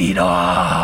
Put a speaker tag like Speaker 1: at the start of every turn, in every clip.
Speaker 1: Vampiros.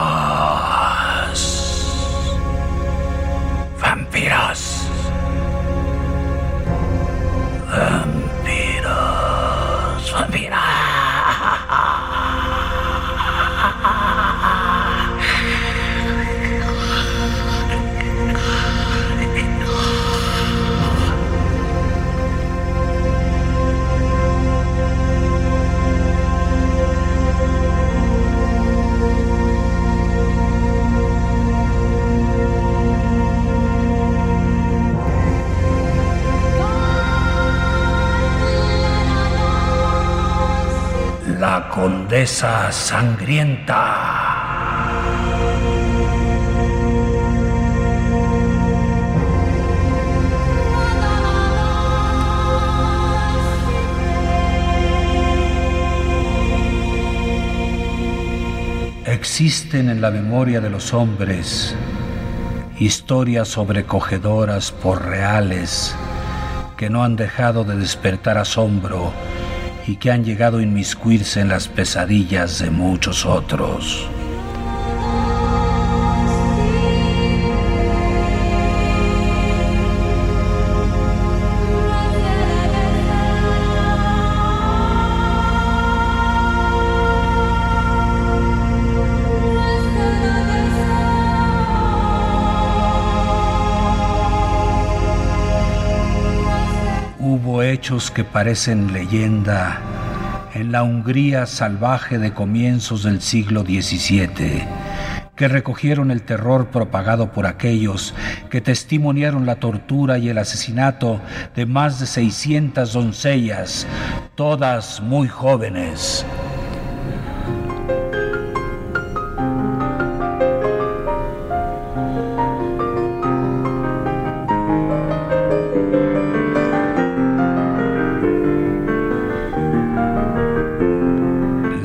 Speaker 1: Condesa sangrienta. Existen en la memoria de los hombres historias sobrecogedoras por reales que no han dejado de despertar asombro y que han llegado a inmiscuirse en las pesadillas de muchos otros. Que parecen leyenda en la Hungría salvaje de comienzos del siglo XVII, que recogieron el terror propagado por aquellos que testimoniaron la tortura y el asesinato de más de 600 doncellas, todas muy jóvenes.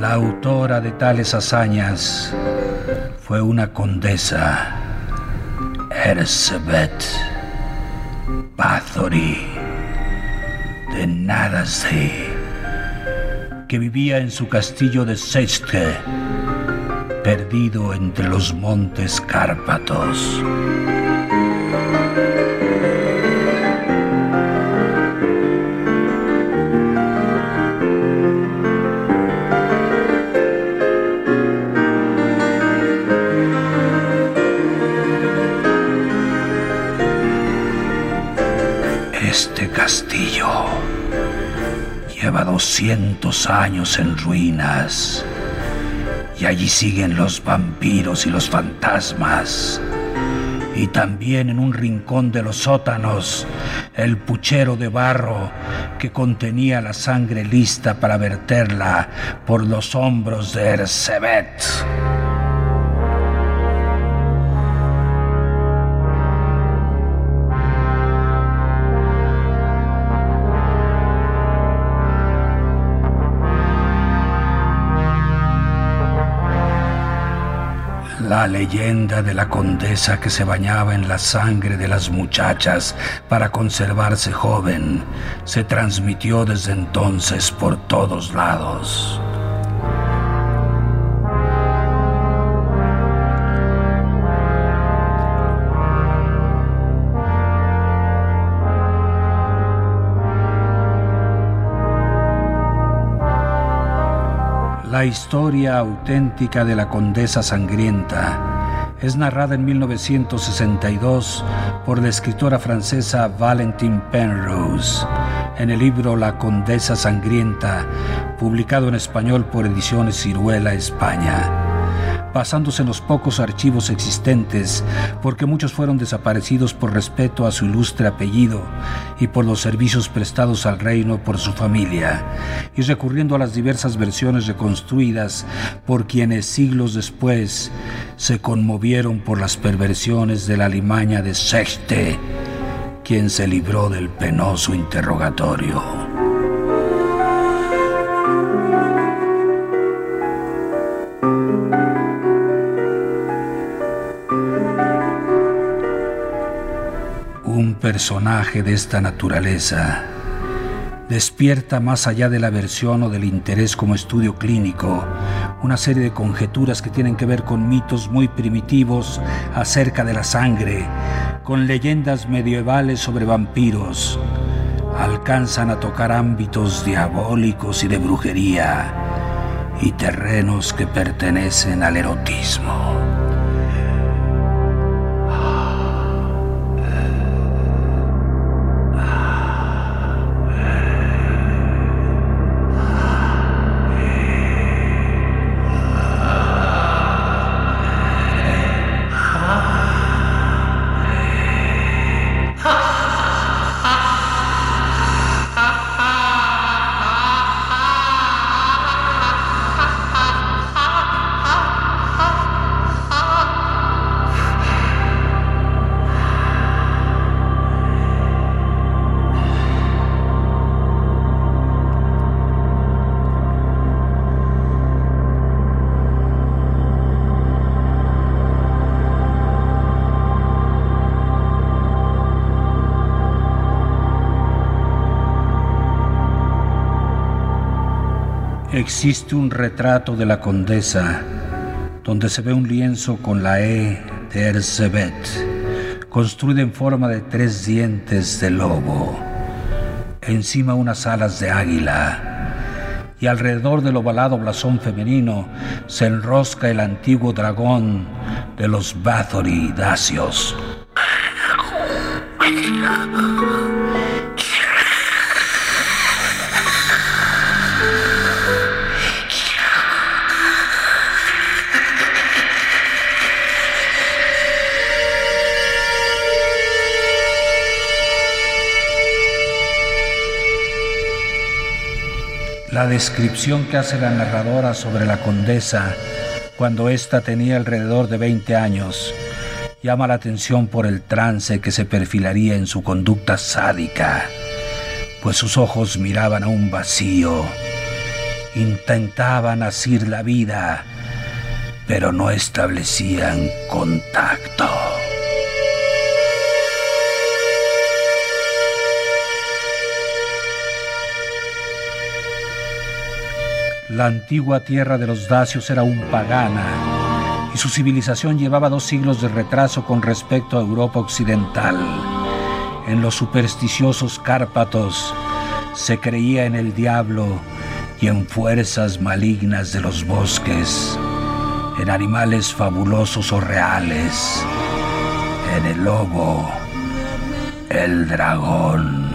Speaker 1: La autora de tales hazañas fue una condesa, Erzsébet Bathory de Nadasdy, que vivía en su castillo de Sechke, perdido entre los montes Cárpatos. Lleva 200 años en ruinas y allí siguen los vampiros y los fantasmas. Y también en un rincón de los sótanos, el puchero de barro que contenía la sangre lista para verterla por los hombros de Erzsébet. La leyenda de la condesa que se bañaba en la sangre de las muchachas para conservarse joven se transmitió desde entonces por todos lados. La historia auténtica de la Condesa Sangrienta es narrada en 1962 por la escritora francesa Valentine Penrose en el libro La Condesa Sangrienta, publicado en español por Ediciones Ciruela, España. Basándose en los pocos archivos existentes, porque muchos fueron desaparecidos por respeto a su ilustre apellido y por los servicios prestados al reino por su familia, y recurriendo a las diversas versiones reconstruidas por quienes siglos después se conmovieron por las perversiones de la limaña de Sechte, quien se libró del penoso interrogatorio. Personaje de esta naturaleza despierta más allá de la versión o del interés como estudio clínico una serie de conjeturas que tienen que ver con mitos muy primitivos acerca de la sangre, con leyendas medievales sobre vampiros. Alcanzan a tocar ámbitos diabólicos y de brujería y terrenos que pertenecen al erotismo. Existe un retrato de la condesa donde se ve un lienzo con la E de Erzebet, construido en forma de tres dientes de lobo, encima unas alas de águila, y alrededor del ovalado blasón femenino se enrosca el antiguo dragón de los Bathory Dacios. La descripción que hace la narradora sobre la condesa cuando ésta tenía alrededor de 20 años llama la atención por el trance que se perfilaría en su conducta sádica, pues sus ojos miraban a un vacío, intentaban asir la vida, pero no establecían contacto. La antigua tierra de los dacios era un pagana y su civilización llevaba dos siglos de retraso con respecto a Europa occidental. En los supersticiosos Cárpatos se creía en el diablo y en fuerzas malignas de los bosques, en animales fabulosos o reales, en el lobo, el dragón,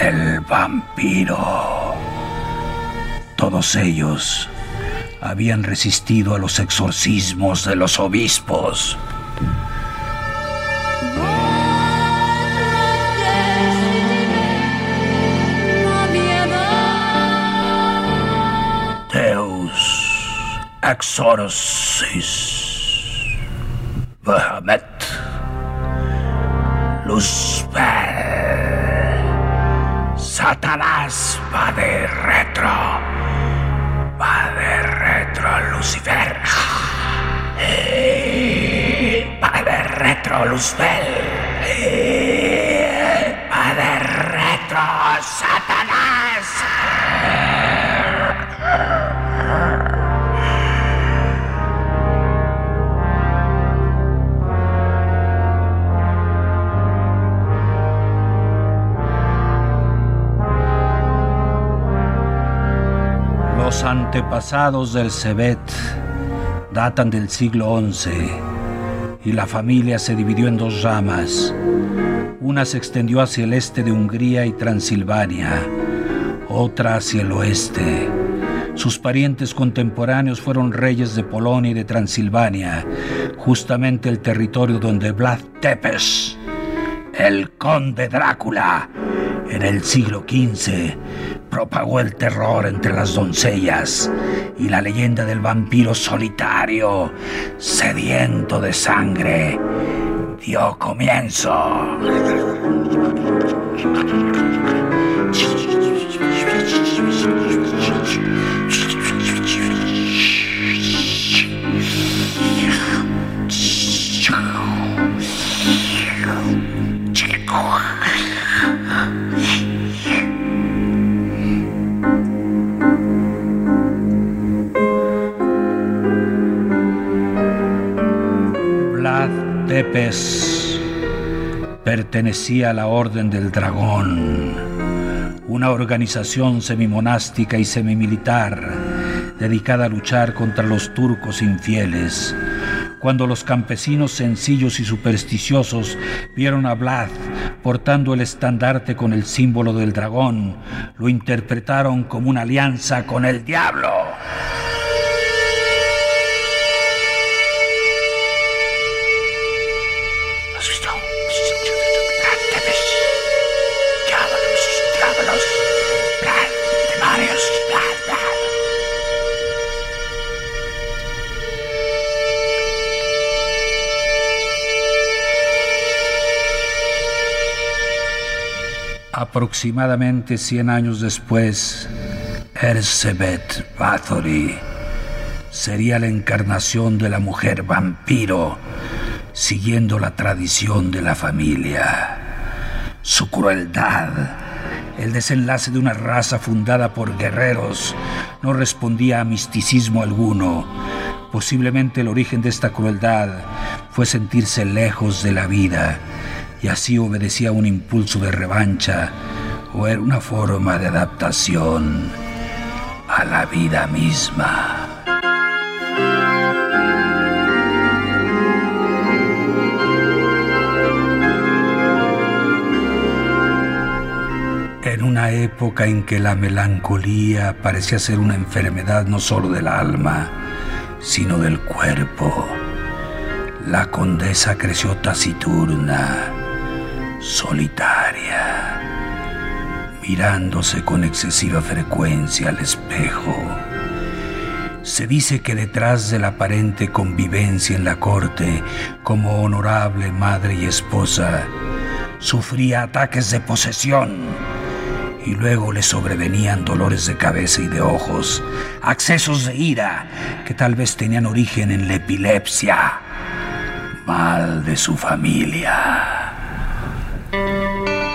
Speaker 1: el vampiro. Todos ellos habían resistido a los exorcismos de los obispos. Exorcis Satanás Padre Retro Padre Retro Lucifer. Padre Retro Luzbel. Padre Retro Satanás. Los antepasados del Cebet datan del siglo XI y la familia se dividió en dos ramas. Una se extendió hacia el este de Hungría y Transilvania, otra hacia el oeste, Sus parientes contemporáneos fueron reyes de Polonia y de Transilvania, justamente el territorio donde Vlad Tepes, el conde Drácula, en el siglo XV propagó el terror entre las doncellas y la leyenda del vampiro solitario, sediento de sangre, dio comienzo. la Orden del Dragón, una organización semimonástica y semimilitar dedicada a luchar contra los turcos infieles. Cuando los campesinos sencillos y supersticiosos vieron a Vlad portando el estandarte con el símbolo del dragón, lo interpretaron como una alianza con el diablo. Aproximadamente 100 años después, Erzsébet Bathory sería la encarnación de la mujer vampiro, siguiendo la tradición de la familia. Su crueldad, el desenlace de una raza fundada por guerreros, no respondía a misticismo alguno. Posiblemente el origen de esta crueldad fue sentirse lejos de la vida y así obedecía un impulso de revancha o era una forma de adaptación a la vida misma. En una época en que la melancolía parecía ser una enfermedad no solo del alma, sino del cuerpo, la condesa creció taciturna solitaria, mirándose con excesiva frecuencia al espejo. Se dice que detrás de la aparente convivencia en la corte como honorable madre y esposa, sufría ataques de posesión y luego le sobrevenían dolores de cabeza y de ojos, accesos de ira que tal vez tenían origen en la epilepsia, mal de su familia. Música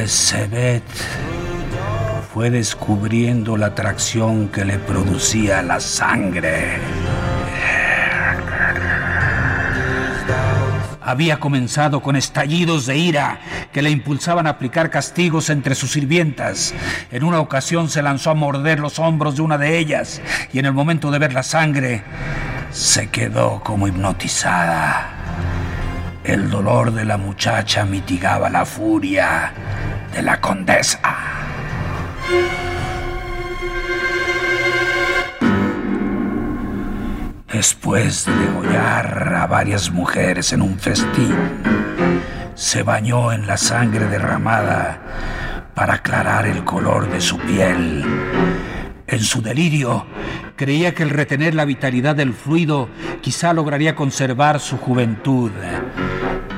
Speaker 1: Ersebet fue descubriendo la atracción que le producía la sangre. Había comenzado con estallidos de ira que le impulsaban a aplicar castigos entre sus sirvientas. En una ocasión se lanzó a morder los hombros de una de ellas y en el momento de ver la sangre se quedó como hipnotizada. El dolor de la muchacha mitigaba la furia de la condesa. Después de degollar a varias mujeres en un festín, se bañó en la sangre derramada para aclarar el color de su piel. En su delirio, creía que el retener la vitalidad del fluido quizá lograría conservar su juventud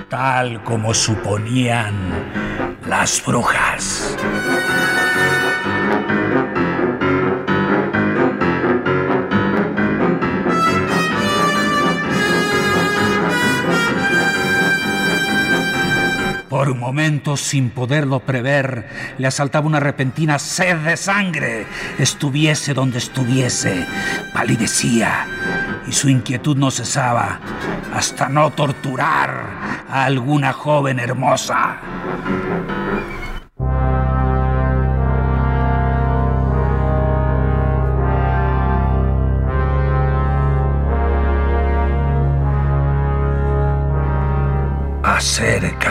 Speaker 1: tal como suponían las brujas. Por un momento, sin poderlo prever, le asaltaba una repentina sed de sangre. Estuviese donde estuviese, palidecía y su inquietud no cesaba hasta no torturar a alguna joven hermosa.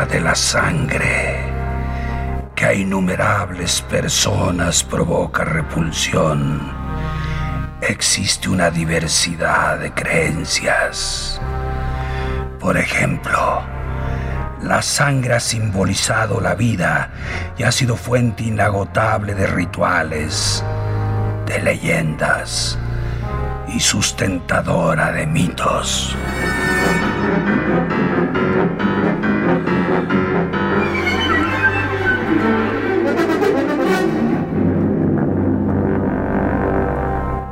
Speaker 1: De la sangre que a innumerables personas provoca repulsión, existe una diversidad de creencias. Por ejemplo, la sangre ha simbolizado la vida y ha sido fuente inagotable de rituales, de leyendas y sustentadora de mitos.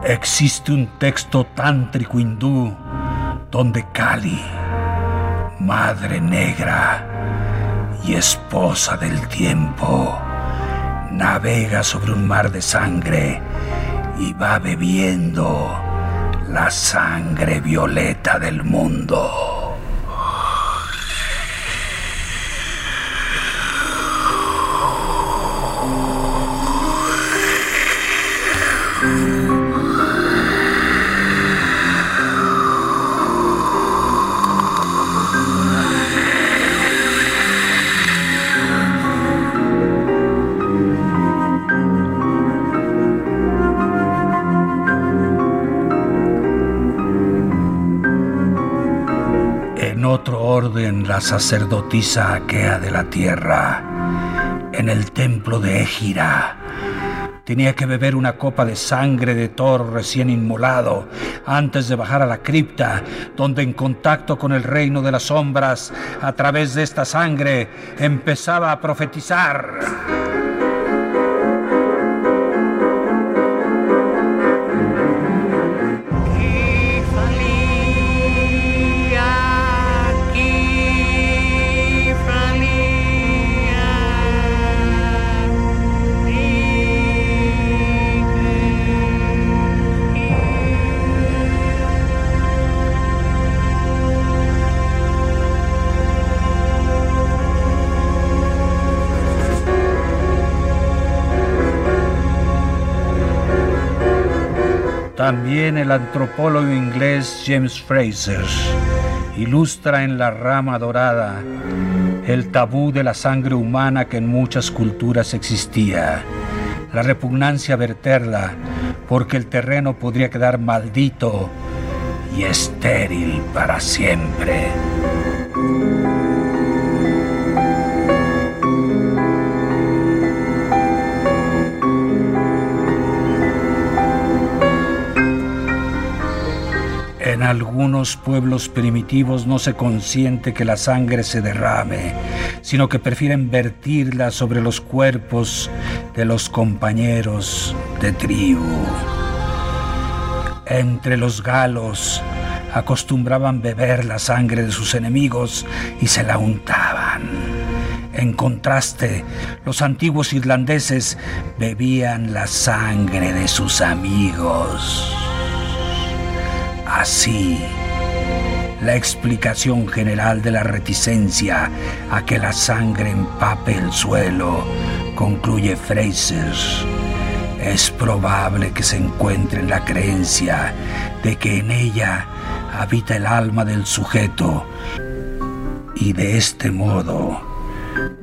Speaker 1: Existe un texto tántrico hindú donde Kali, madre negra y esposa del tiempo, navega sobre un mar de sangre y va bebiendo la sangre violeta del mundo. La sacerdotisa Aquea de la tierra, en el templo de Égira, tenía que beber una copa de sangre de toro recién inmolado antes de bajar a la cripta, donde en contacto con el reino de las sombras, a través de esta sangre, empezaba a profetizar. También el antropólogo inglés James Fraser ilustra en La rama dorada el tabú de la sangre humana que en muchas culturas existía, la repugnancia a verterla porque el terreno podría quedar maldito y estéril para siempre. En algunos pueblos primitivos no se consiente que la sangre se derrame, sino que prefieren vertirla sobre los cuerpos de los compañeros de tribu. Entre los galos acostumbraban beber la sangre de sus enemigos y se la untaban. En contraste, los antiguos irlandeses bebían la sangre de sus amigos. Así, la explicación general de la reticencia a que la sangre empape el suelo, concluye Fraser, es probable que se encuentre en la creencia de que en ella habita el alma del sujeto y de este modo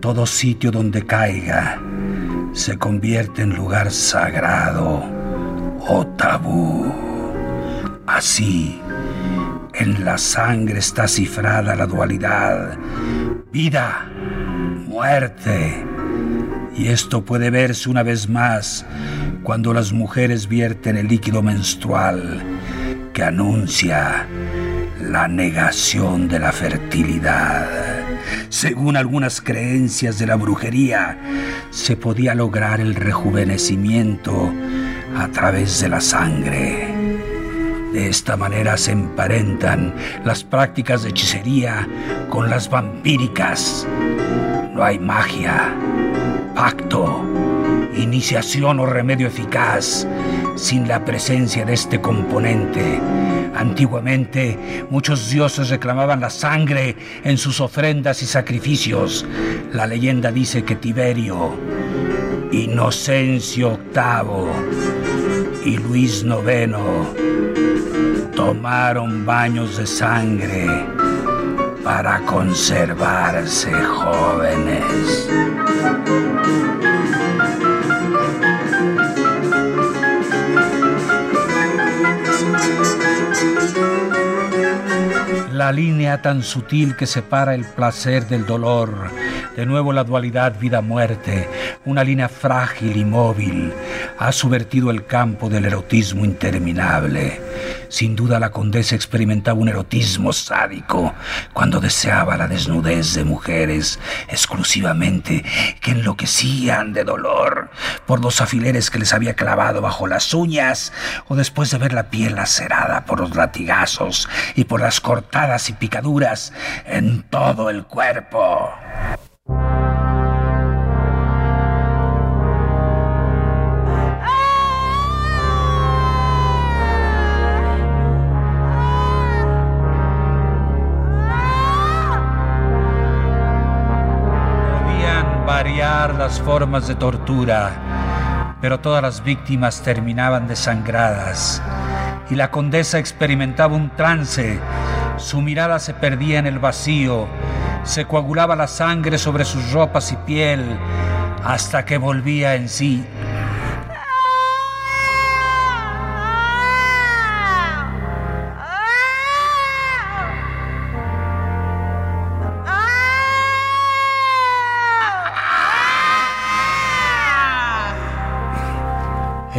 Speaker 1: todo sitio donde caiga se convierte en lugar sagrado o tabú. Así, en la sangre está cifrada la dualidad, vida, muerte. Y esto puede verse una vez más cuando las mujeres vierten el líquido menstrual que anuncia la negación de la fertilidad. Según algunas creencias de la brujería, se podía lograr el rejuvenecimiento a través de la sangre. De esta manera se emparentan las prácticas de hechicería con las vampíricas. No hay magia, pacto, iniciación o remedio eficaz sin la presencia de este componente. Antiguamente, muchos dioses reclamaban la sangre en sus ofrendas y sacrificios. La leyenda dice que Tiberio, Inocencio VIII y Luis IX tomaron baños de sangre para conservarse jóvenes. La línea tan sutil que separa el placer del dolor, de nuevo la dualidad vida-muerte, una línea frágil y móvil, ha subvertido el campo del erotismo interminable. Sin duda la condesa experimentaba un erotismo sádico cuando deseaba la desnudez de mujeres exclusivamente que enloquecían de dolor por los afileres que les había clavado bajo las uñas o después de ver la piel lacerada por los latigazos y por las cortadas y picaduras en todo el cuerpo. Las formas de tortura, pero todas las víctimas terminaban desangradas y la condesa experimentaba un trance. Su mirada se perdía en el vacío, se coagulaba la sangre sobre sus ropas y piel hasta que volvía en sí.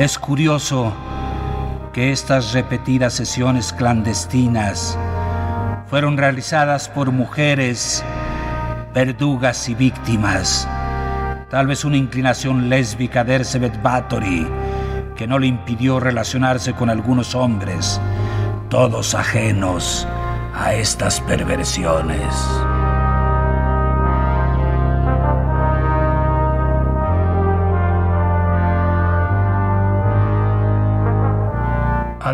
Speaker 1: Es curioso que estas repetidas sesiones clandestinas fueron realizadas por mujeres, verdugas y víctimas. Tal vez una inclinación lésbica de Erzebet Bathory que no le impidió relacionarse con algunos hombres, todos ajenos a estas perversiones.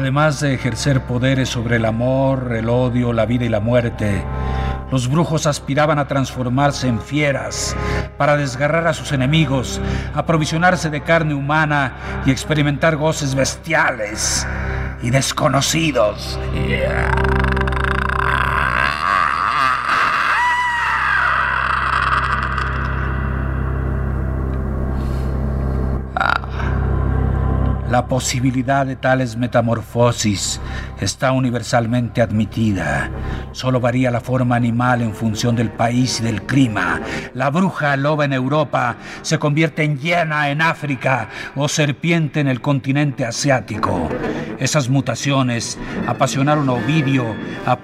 Speaker 1: Además de ejercer poderes sobre el amor, el odio, la vida y la muerte, los brujos aspiraban a transformarse en fieras para desgarrar a sus enemigos, aprovisionarse de carne humana y experimentar goces bestiales y desconocidos. La posibilidad de tales metamorfosis está universalmente admitida. Solo varía la forma animal en función del país y del clima. La bruja loba en Europa se convierte en hiena en África o serpiente en el continente asiático. Esas mutaciones apasionaron a Ovidio, a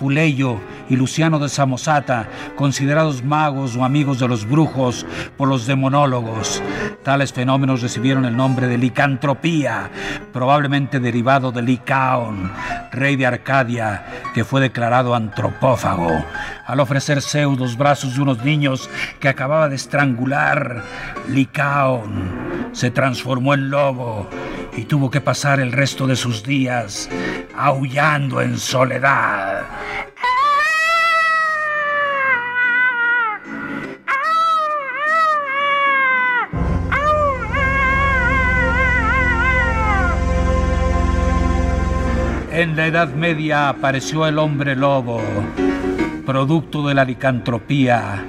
Speaker 1: y Luciano de Samosata, considerados magos o amigos de los brujos por los demonólogos. Tales fenómenos recibieron el nombre de licantropía probablemente derivado de Licaón, rey de Arcadia, que fue declarado antropófago al ofrecer Zeus los brazos de unos niños que acababa de estrangular. Licaón se transformó en lobo y tuvo que pasar el resto de sus días aullando en soledad. En la Edad Media apareció el hombre lobo, producto de la licantropía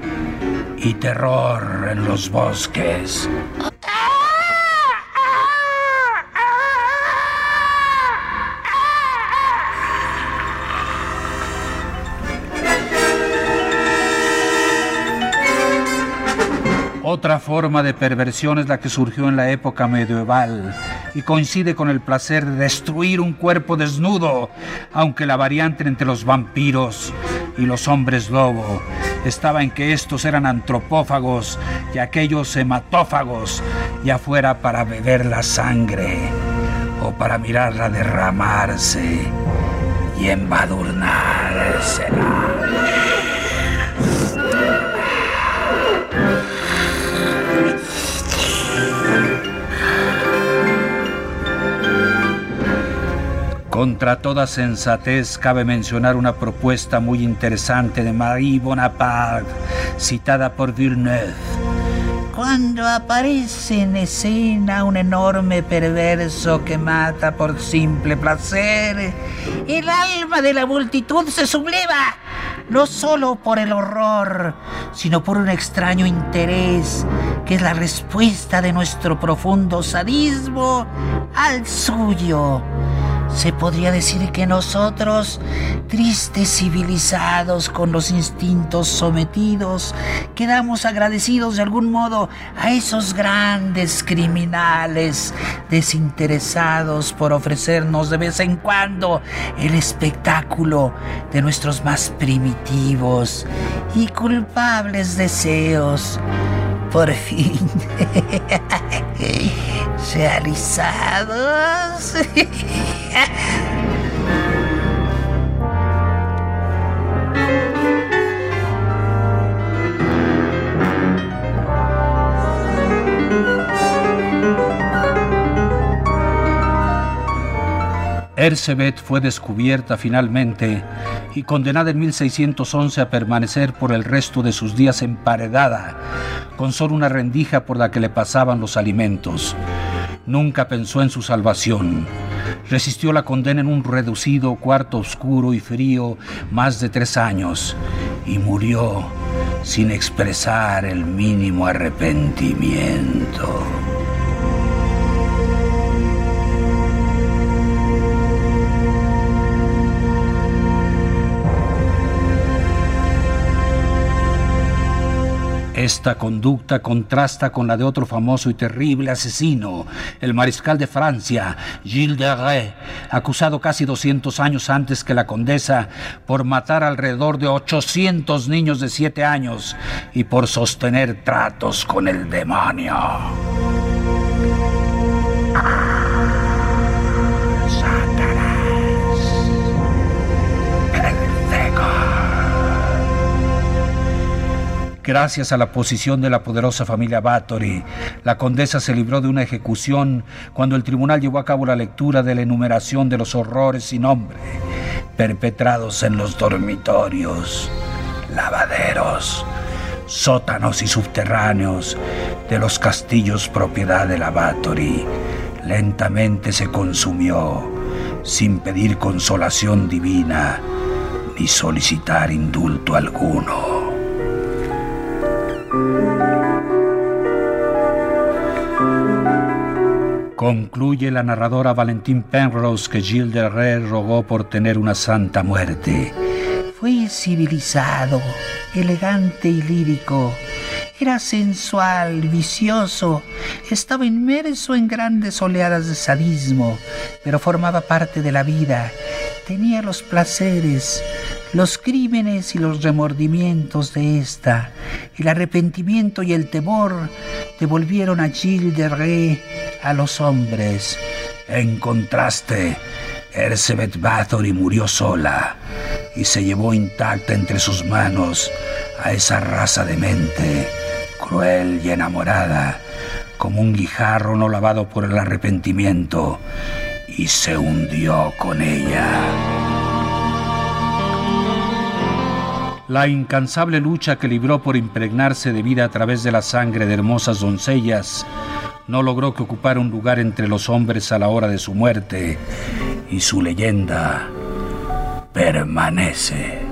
Speaker 1: y terror en los bosques. Otra forma de perversión es la que surgió en la época medieval y coincide con el placer de destruir un cuerpo desnudo, aunque la variante entre los vampiros y los hombres lobo estaba en que estos eran antropófagos y aquellos hematófagos, ya fuera para beber la sangre o para mirarla derramarse y embadurnársela. Contra toda sensatez cabe mencionar una propuesta muy interesante de Marie Bonaparte, citada por Villeneuve.
Speaker 2: Cuando aparece en escena un enorme perverso que mata por simple placer, el alma de la multitud se subleva, no solo por el horror, sino por un extraño interés, que es la respuesta de nuestro profundo sadismo al suyo se podría decir que nosotros, tristes civilizados con los instintos sometidos, quedamos agradecidos de algún modo a esos grandes criminales desinteresados por ofrecernos de vez en cuando el espectáculo de nuestros más primitivos y culpables deseos. Por fin. realizados.
Speaker 1: Ersebet fue descubierta finalmente y condenada en 1611 a permanecer por el resto de sus días emparedada, con solo una rendija por la que le pasaban los alimentos. Nunca pensó en su salvación. Resistió la condena en un reducido cuarto oscuro y frío más de tres años y murió sin expresar el mínimo arrepentimiento. Esta conducta contrasta con la de otro famoso y terrible asesino, el mariscal de Francia, Gilles de Rais, acusado casi 200 años antes que la condesa por matar alrededor de 800 niños de 7 años y por sostener tratos con el demonio. Gracias a la posición de la poderosa familia Bathory, la condesa se libró de una ejecución cuando el tribunal llevó a cabo la lectura de la enumeración de los horrores sin nombre perpetrados en los dormitorios, lavaderos, sótanos y subterráneos de los castillos propiedad de la Bathory. Lentamente se consumió sin pedir consolación divina ni solicitar indulto alguno. Concluye la narradora Valentín Penrose que Gilles de Rais rogó por tener una santa muerte.
Speaker 2: Fue civilizado, elegante y lírico. Era sensual, vicioso, estaba inmerso en grandes oleadas de sadismo, pero formaba parte de la vida. Tenía los placeres, los crímenes y los remordimientos de esta, el arrepentimiento y el temor devolvieron a Gilles de Rais a los hombres. En contraste, Ersebet Bathory murió sola y se llevó intacta entre sus manos a esa raza de mente, cruel y enamorada, como un guijarro no lavado por el arrepentimiento, y se hundió con ella. La incansable lucha que libró por impregnarse de vida a través de la sangre de hermosas doncellas no logró que ocupara un lugar entre los hombres a la hora de su muerte y su leyenda permanece.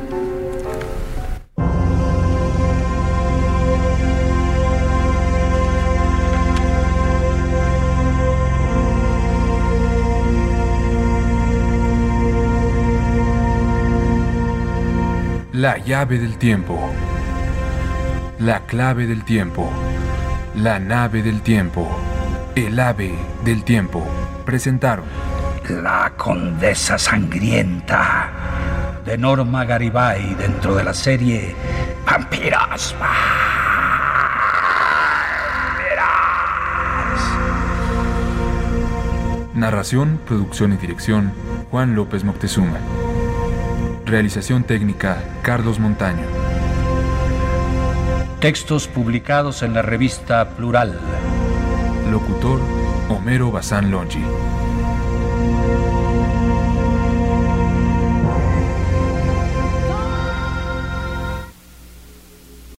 Speaker 3: La llave del tiempo. La clave del tiempo. La nave del tiempo. El ave del tiempo. Presentaron.
Speaker 1: La condesa sangrienta. De Norma Garibay dentro de la serie Vampiros.
Speaker 3: Narración, producción y dirección Juan López Moctezuma. Realización técnica, Carlos Montaño.
Speaker 1: Textos publicados en la revista Plural.
Speaker 3: Locutor, Homero Bazán Longi.